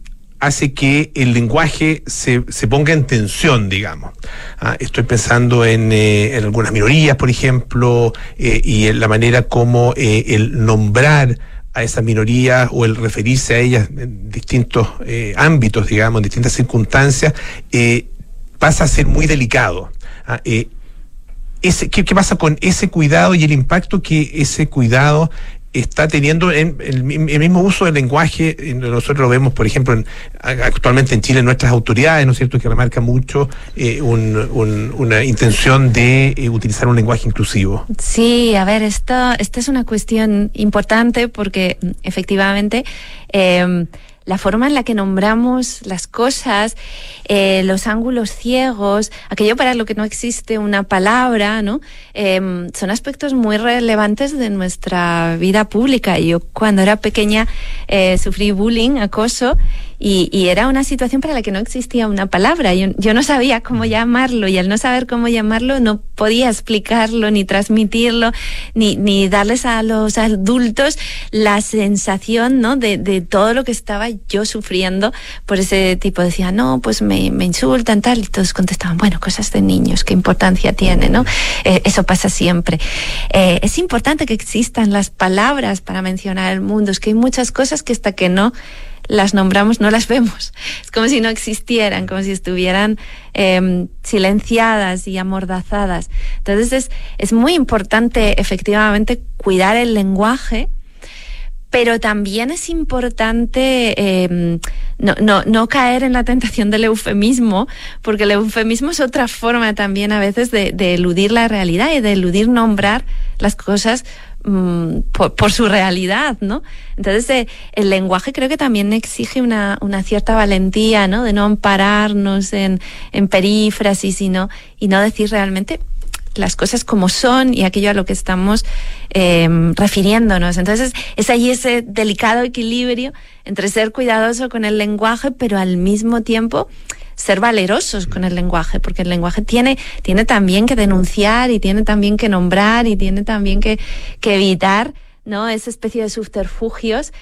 hace que el lenguaje se, se ponga en tensión, digamos. Ah, estoy pensando en, eh, en, algunas minorías, por ejemplo, eh, y en la manera como eh, el nombrar a esas minorías o el referirse a ellas en distintos ámbitos, digamos, en distintas circunstancias, pasa a ser muy delicado. Ah, ese, ¿qué, ¿qué, pasa con ese cuidado y el impacto que ese cuidado está teniendo el, mismo uso del lenguaje. Nosotros lo vemos, por ejemplo, actualmente en Chile, nuestras autoridades, ¿no es cierto?, que remarca mucho eh, una intención de eh, utilizar un lenguaje inclusivo. Sí, a ver, esta, esta es una cuestión importante porque mm, efectivamente. Eh, la forma en la que nombramos las cosas, eh, los ángulos ciegos, aquello para lo que no existe una palabra, ¿no? Em, son aspectos muy relevantes de nuestra vida pública. Yo cuando era pequeña eh, sufrí bullying, acoso, y, y, era una situación para la que no existía una palabra. Yo, yo, no sabía cómo llamarlo y al no saber cómo llamarlo no podía explicarlo ni transmitirlo ni, ni darles a los adultos la sensación ¿no? de, de todo lo que estaba yo sufriendo por ese tipo. Decía, no, pues me, me insultan tal y todos contestaban, bueno, cosas de niños, qué importancia tiene, ¿no? Eh, eso pasa siempre. Eh, es importante que existan las palabras para mencionar el mundo. Es que hay muchas cosas que hasta que no las nombramos, no las vemos. Es como si no existieran, como si estuvieran em, silenciadas y amordazadas. Entonces es, es muy importante efectivamente cuidar el lenguaje, pero también es importante eh, no, no, no, caer en la tentación del eufemismo, porque el eufemismo es otra forma también a veces de, de eludir la realidad y de eludir nombrar las cosas Mm, por, su realidad, ¿no? Entonces, eh, el lenguaje creo que también exige una, una cierta valentía, ¿no? De no ampararnos en, en perífrasis y no, y no decir realmente las cosas como son y aquello a lo que estamos em, refiriéndonos. Entonces, es ahí ese delicado equilibrio entre ser cuidadoso con el lenguaje, pero al mismo tiempo ser valerosos con el lenguaje, porque el lenguaje tiene, tiene también que denunciar y tiene también que nombrar y tiene también que, que evitar ¿no? esa especie de subterfugios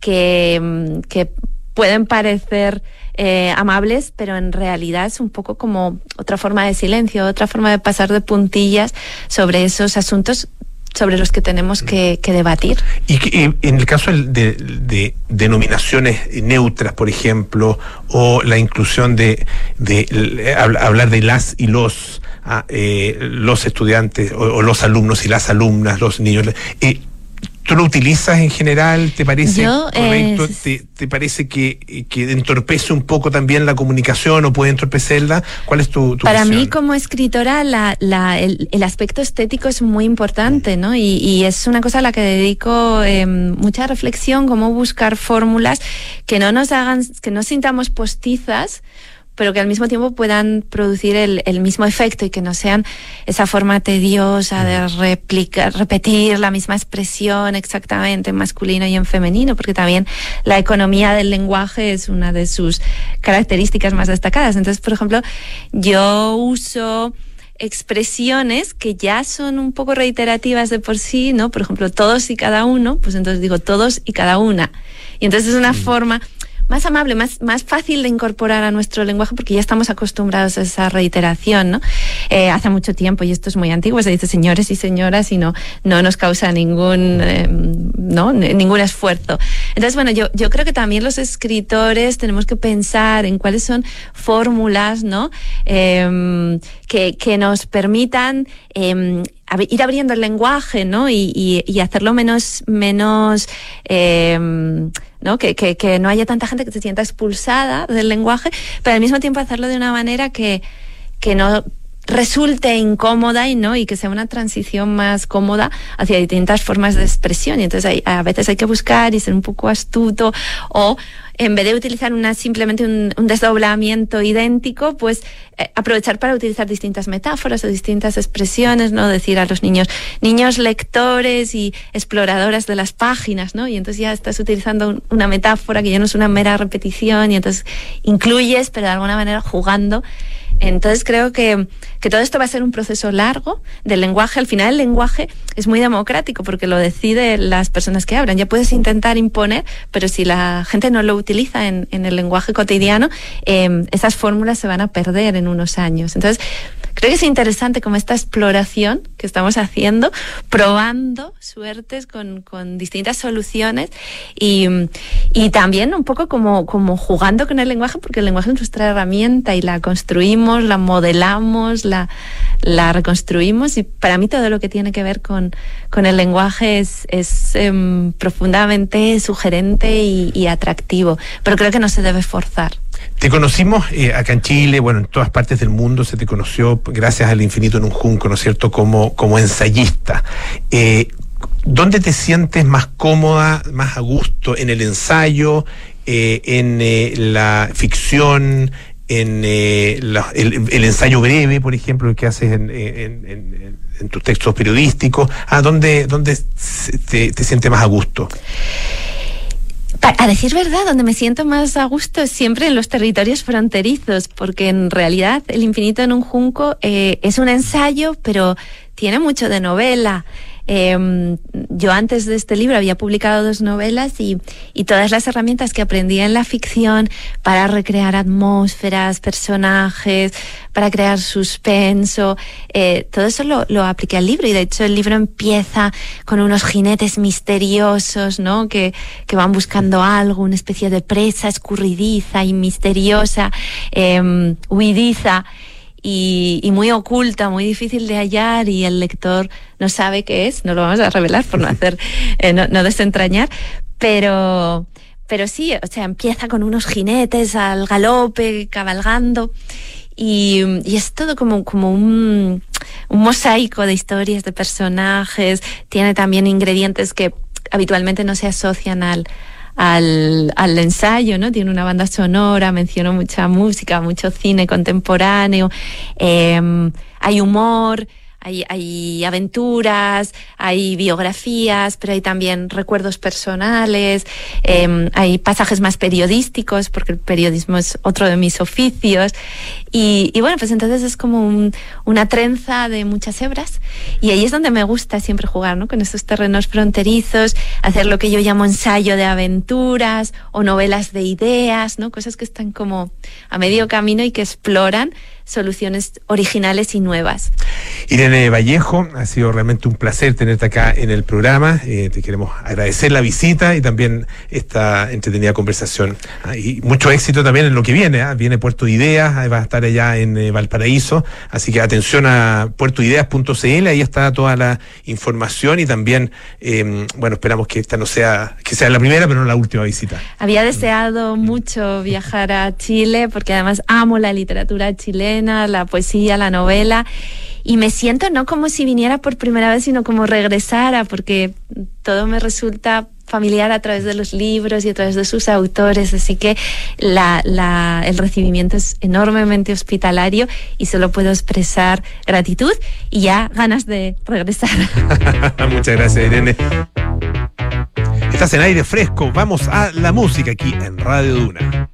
que, mm, que pueden parecer eh, amables, pero en realidad es un poco como otra forma de silencio, otra forma de pasar de puntillas sobre esos asuntos sobre los que tenemos que, debatir. Y en el caso de, denominaciones neutras, por ejemplo, o la inclusión de, hablar de las y los, ah, eh, los estudiantes o, los alumnos y las alumnas, los niños, eh, ¿Tú lo utilizas en general? ¿Te parece correcto? ¿Te, parece que, que, entorpece un poco también la comunicación o puede entorpecerla? ¿Cuál es tu, tu Para mí, como escritora, la, la, el, el, aspecto estético es muy importante, ¿no? Y, y, es una cosa a la que dedico eh, mucha reflexión, cómo buscar fórmulas que no nos hagan, que no sintamos postizas, pero que al mismo tiempo puedan producir el, el, mismo efecto y que no sean esa forma tediosa de replicar, repetir la misma expresión exactamente en masculino y en femenino, porque también la economía del lenguaje es una de sus características más destacadas. Entonces, por ejemplo, yo uso expresiones que ya son un poco reiterativas de por sí, ¿no? Por ejemplo, todos y cada uno, pues entonces digo todos y cada una. Y entonces es una forma más amable, más, más fácil de incorporar a nuestro lenguaje porque ya estamos acostumbrados a esa reiteración, ¿no? Eh, hace mucho tiempo, y esto es muy antiguo, se dice señores y señoras y no, no nos causa ningún, eh, ¿no? ningún esfuerzo. Entonces, bueno, yo, yo creo que también los escritores tenemos que pensar en cuáles son fórmulas, ¿no? Eh, que, que nos permitan eh, ir abriendo el lenguaje, ¿no? Y, y, y hacerlo menos, menos, eh, ¿no? Que, que, que no haya tanta gente que se sienta expulsada del lenguaje, pero al mismo tiempo hacerlo de una manera que, que no resulte incómoda y no y que sea una transición más cómoda hacia distintas formas de expresión. Y entonces hay, a veces hay que buscar y ser un poco astuto o en vez de utilizar una simplemente un, desdoblamiento idéntico pues eh, aprovechar para utilizar distintas metáforas o distintas expresiones no decir a los niños niños lectores y exploradores de las páginas no y entonces ya estás utilizando una metáfora que ya no es una mera repetición y entonces incluyes pero de alguna manera jugando entonces creo que, que todo esto va a ser un proceso largo del lenguaje. Al final el lenguaje es muy democrático porque lo deciden las personas que hablan. Ya puedes intentar imponer, pero si la gente no lo utiliza en, en el lenguaje cotidiano, eh, esas fórmulas se van a perder en unos años. Entonces, creo que es interesante como esta exploración que estamos haciendo, probando suertes con, con distintas soluciones y, y, también un poco como, como jugando con el lenguaje, porque el lenguaje es nuestra herramienta y la construimos, la modelamos, la, la reconstruimos y para mí todo lo que tiene que ver con, con el lenguaje es, es um, profundamente sugerente y, atractivo, pero creo que no se debe forzar. Te conocimos eh, acá en Chile, bueno, en todas partes del mundo se te conoció gracias al infinito en un junco, ¿no es cierto?, como, como ensayista. Eh, ¿Dónde te sientes más cómoda, más a gusto? ¿En el ensayo? Eh, ¿En la ficción? ¿En eh, la, el, ensayo breve, por ejemplo, que haces en, tus textos periodísticos? ¿A dónde, dónde te, te sientes más a gusto? A decir verdad, donde me siento más a gusto es siempre en los territorios fronterizos, porque en realidad El infinito en un junco eh, es un ensayo, pero tiene mucho de novela. Eh, yo antes de este libro había publicado dos novelas y, y, todas las herramientas que aprendí en la ficción para recrear atmósferas, personajes, para crear suspenso, eh, todo eso lo, lo, apliqué al libro y de hecho el libro empieza con unos jinetes misteriosos, ¿no? Que, que van buscando algo, una especie de presa escurridiza y misteriosa, eh, huidiza y, y, muy oculta, muy difícil de hallar y el lector no sabe qué es, no lo vamos a revelar por no hacer, eh, no, no, desentrañar, pero, pero sí, o sea, empieza con unos jinetes al galope, cabalgando y, y es todo como, como un, un mosaico de historias, de personajes, tiene también ingredientes que habitualmente no se asocian al, al, al, ensayo, ¿no? Tiene una banda sonora, menciono mucha música, mucho cine contemporáneo, eh, hay humor, hay, hay, aventuras, hay biografías, pero hay también recuerdos personales, eh, hay pasajes más periodísticos, porque el periodismo es otro de mis oficios. Y, y bueno, pues entonces es como un, una trenza de muchas hebras. Y ahí es donde me gusta siempre jugar, ¿no? Con esos terrenos fronterizos, hacer lo que yo llamo ensayo de aventuras o novelas de ideas, ¿no? Cosas que están como a medio camino y que exploran soluciones originales y nuevas. Irene Vallejo, ha sido realmente un placer tenerte acá en el programa. Eh, te queremos agradecer la visita y también esta entretenida conversación. Ah, y mucho éxito también en lo que viene. ¿eh? Viene Puerto Ideas, va a estar allá en eh, Valparaíso. Así que atención a puertoideas.cl, ahí está toda la información y también, eh, bueno, esperamos que esta no sea, que sea la primera, pero no la última visita. Había deseado mucho viajar a Chile porque además amo la literatura chilena la poesía, la novela, y me siento no como si viniera por primera vez, sino como regresara, porque todo me resulta familiar a través de los libros y a través de sus autores, así que la, el recibimiento es enormemente hospitalario y solo puedo expresar gratitud y ya ganas de regresar. Muchas gracias, Irene. Estás en aire fresco, vamos a la música aquí en Radio Duna.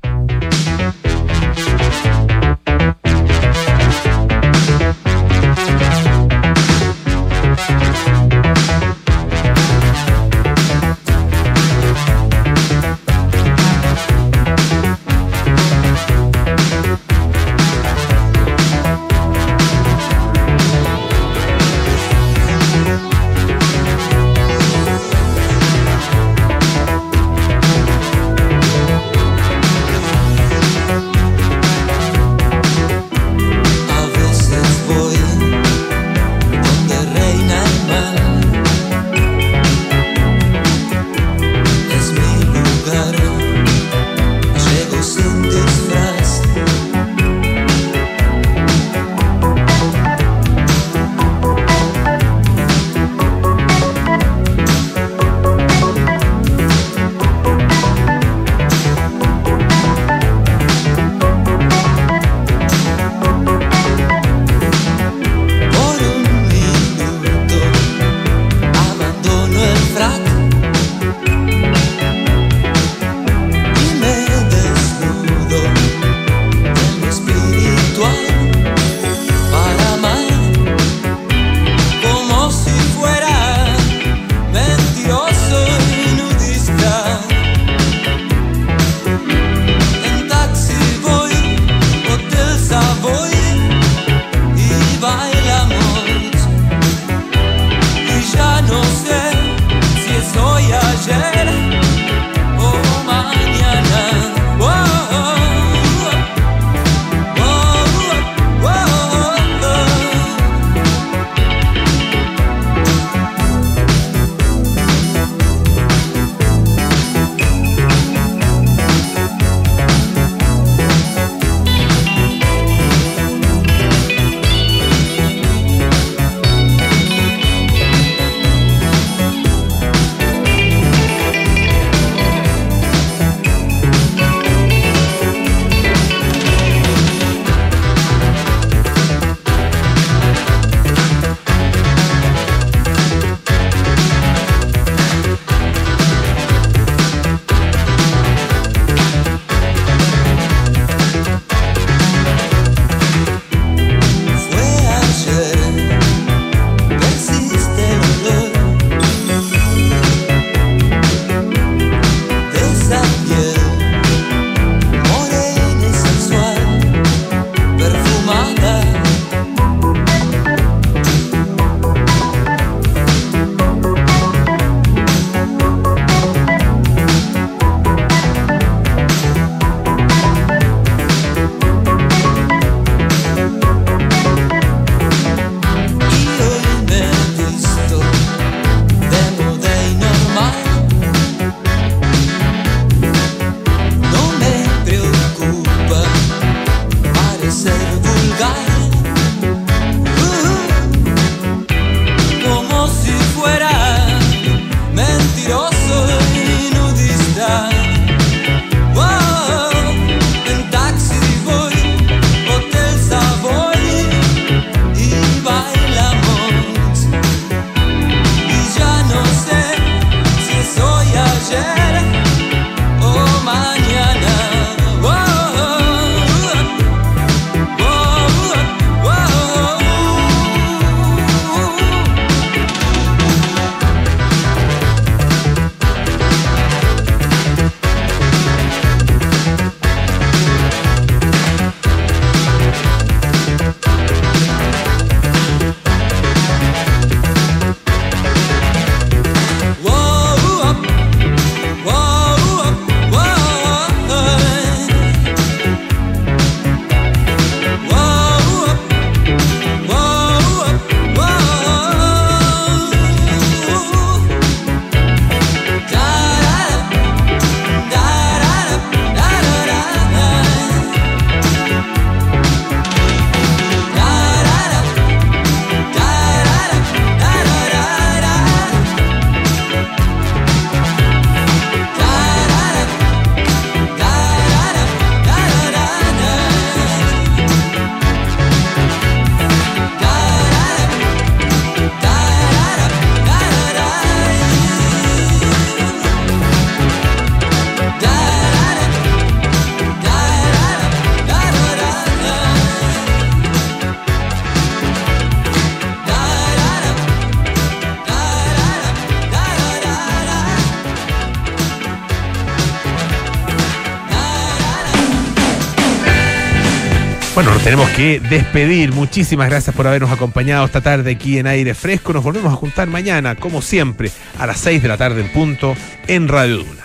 Tenemos que despedir. Muchísimas gracias por habernos acompañado esta tarde aquí en Aire Fresco. Nos volvemos a juntar mañana, como siempre, a las 6 de la tarde en punto, en Radio Duna.